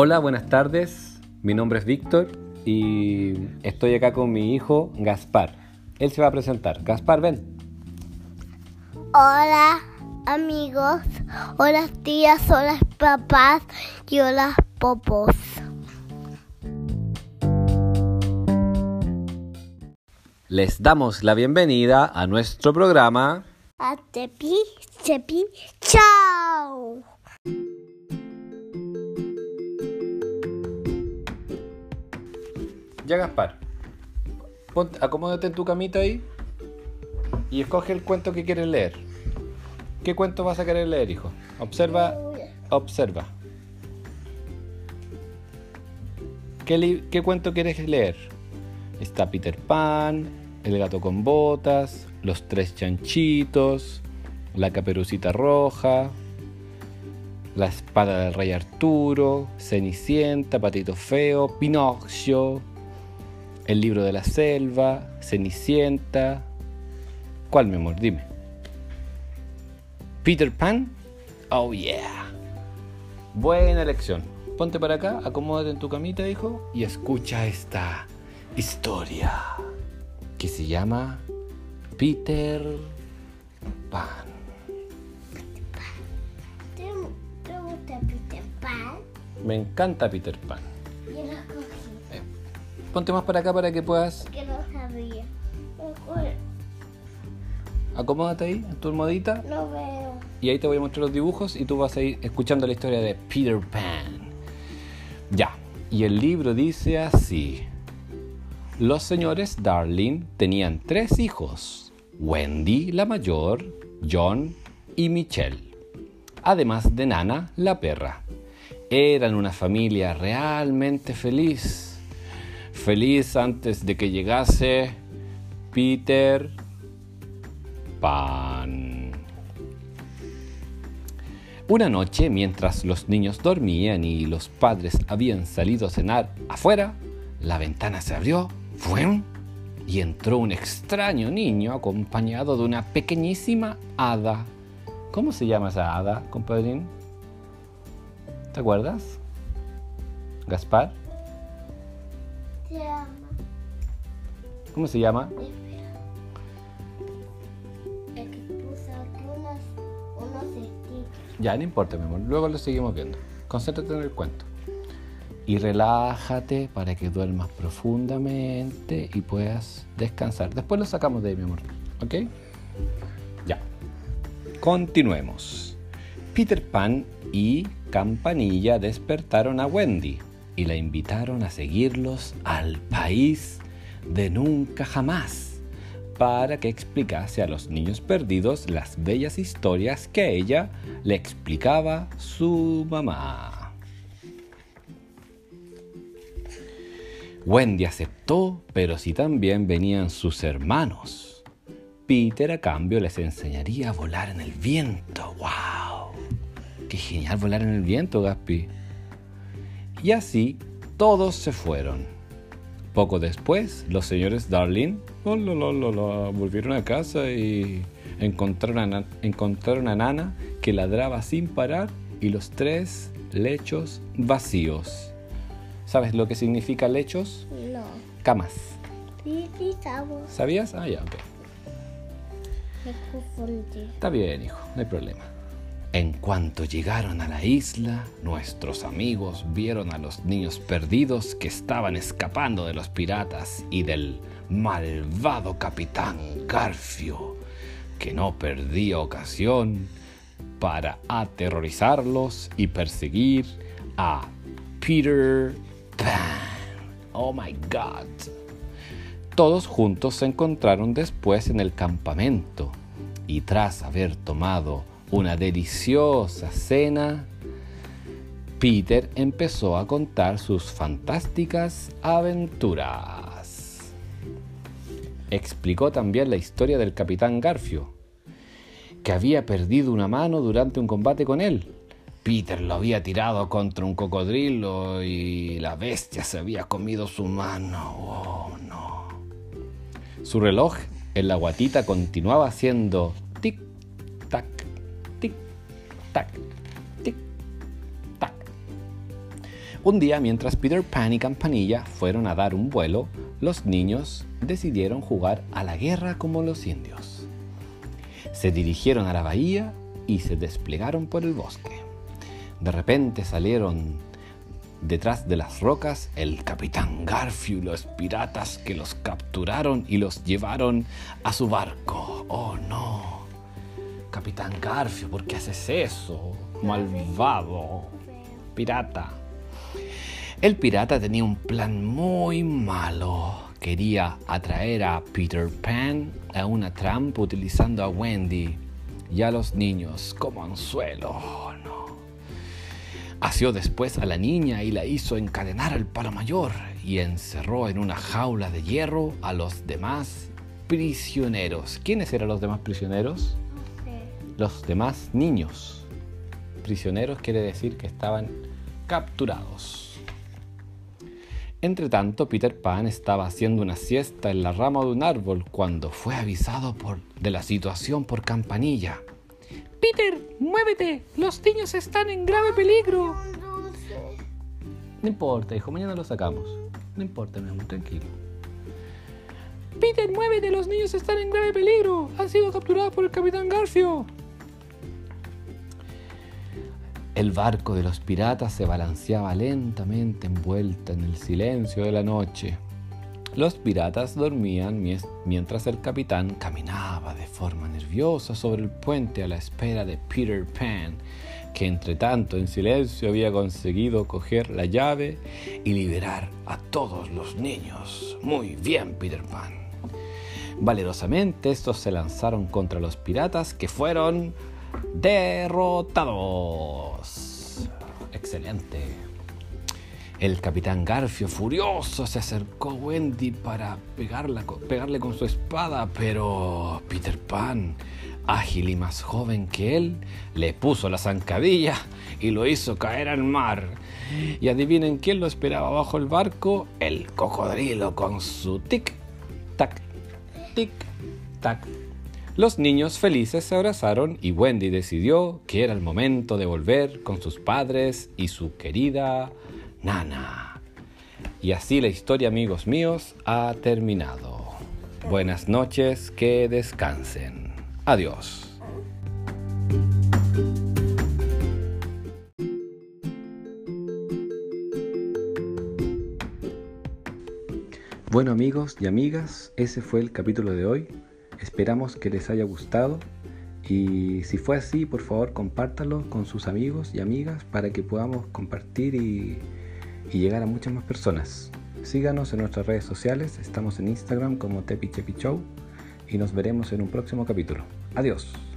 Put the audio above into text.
Hola, buenas tardes. Mi nombre es Víctor y estoy acá con mi hijo Gaspar. Él se va a presentar. Gaspar, ven. Hola amigos, hola tías, hola papás y hola popos. Les damos la bienvenida a nuestro programa. A tepi, tepi, chao. Ya, Gaspar. Acomódate en tu camita ahí y escoge el cuento que quieres leer. ¿Qué cuento vas a querer leer, hijo? Observa, observa. ¿Qué, li- qué cuento quieres leer? Está Peter Pan, El gato con botas, Los tres chanchitos, La caperucita roja, La espada del rey Arturo, Cenicienta, Patito Feo, Pinocchio, El libro de la selva, Cenicienta. ¿Cuál, mi amor? Dime. Peter Pan? Oh yeah. Buena elección. Ponte para acá, acomódate en tu camita, hijo, y escucha esta historia que se llama Peter Pan. ¿Te, te gusta Peter Pan? Me encanta Peter Pan. Ponte más para acá para que puedas. que no sabía. Acomódate ahí en tu almohadita No veo. y ahí te voy a mostrar los dibujos y tú vas a ir escuchando la historia de Peter Pan. Ya, y el libro dice así. Los señores Darling tenían tres hijos, Wendy la mayor, John y Michelle, además de Nana la perra. Eran una familia realmente feliz. Feliz antes de que llegase Peter Pan. Una noche, mientras los niños dormían y los padres habían salido a cenar afuera, la ventana se abrió ¡fuem! y entró un extraño niño acompañado de una pequeñísima hada. ¿Cómo se llama esa hada, compadrín? ¿Te acuerdas? ¿Gaspar? Se llama. ¿Cómo se llama? El que puso aquí unos, unos stickers. Ya, no importa, mi amor. Luego lo seguimos viendo. Concéntrate en el cuento. Y relájate para que duermas profundamente y puedas descansar. Después lo sacamos de ahí, mi amor. ¿Ok? Ya. Continuemos. Peter Pan y Campanilla despertaron a Wendy y la invitaron a seguirlos al país de nunca jamás para que explicase a los niños perdidos las bellas historias que ella le explicaba su mamá. Wendy aceptó, pero si también venían sus hermanos. Peter a cambio les enseñaría a volar en el viento. ¡Wow! ¡Qué genial volar en el viento, Gaspi! Y así todos se fueron. Poco después, los señores Darling oh, la, la, la, la, volvieron a casa y encontraron a, encontraron a Nana que ladraba sin parar y los tres lechos vacíos. ¿Sabes lo que significa lechos? No. Camas. Sí, sí. ¿Sabías? Ah, ya, ok. Me confundí. Está bien, hijo, no hay problema. En cuanto llegaron a la isla, nuestros amigos vieron a los niños perdidos que estaban escapando de los piratas y del malvado capitán Garfio, que no perdía ocasión para aterrorizarlos y perseguir a Peter Pan. Oh my God. Todos juntos se encontraron después en el campamento y tras haber tomado una deliciosa cena, Peter empezó a contar sus fantásticas aventuras. Explicó también la historia del capitán Garfio, que había perdido una mano durante un combate con él. Peter lo había tirado contra un cocodrilo y la bestia se había comido su mano. Oh, no. Su reloj en la guatita continuaba haciendo tic-tac, tic-tac, tic-tac. Un día, mientras Peter Pan y Campanilla fueron a dar un vuelo, los niños decidieron jugar a la guerra como los indios. Se dirigieron a la bahía y se desplegaron por el bosque. De repente salieron detrás de las rocas el capitán Garfield los piratas que los capturaron y los llevaron a su barco. Oh no, capitán Garfield, ¿por qué haces eso? Malvado, pirata. El pirata tenía un plan muy malo. Quería atraer a Peter Pan a una trampa utilizando a Wendy y a los niños como anzuelo. No. Asió después a la niña y la hizo encadenar al palo mayor y encerró en una jaula de hierro a los demás prisioneros. ¿Quiénes eran los demás prisioneros? Los demás niños. Prisioneros quiere decir que estaban capturados. Entre tanto, Peter Pan estaba haciendo una siesta en la rama de un árbol cuando fue avisado por, de la situación por Campanilla. Peter, muévete, los niños están en grave peligro. No importa, hijo, mañana lo sacamos. No importa, mi amor, tranquilo. Peter, muévete, los niños están en grave peligro. Han sido capturados por el capitán Garfio. El barco de los piratas se balanceaba lentamente envuelta en el silencio de la noche. Los piratas dormían mientras el capitán caminaba de forma nerviosa sobre el puente a la espera de Peter Pan, que entre tanto en silencio había conseguido coger la llave y liberar a todos los niños. Muy bien, Peter Pan. Valerosamente estos se lanzaron contra los piratas que fueron derrotados. Excelente. El capitán Garfio, furioso, se acercó a Wendy para pegarle con su espada, pero Peter Pan, ágil y más joven que él, le puso la zancadilla y lo hizo caer al mar. Y adivinen quién lo esperaba bajo el barco, el cocodrilo con su tic-tac, tic-tac los niños felices se abrazaron y Wendy decidió que era el momento de volver con sus padres y su querida Nana. Y así la historia, amigos míos, ha terminado. Buenas noches, que descansen. Adiós. Bueno amigos y amigas, ese fue el capítulo de hoy. Esperamos que les haya gustado y si fue así, por favor compártalo con sus amigos y amigas para que podamos compartir y, llegar a muchas más personas. Síganos en nuestras redes sociales, estamos en Instagram como Tepi Show y nos veremos en un próximo capítulo. Adiós.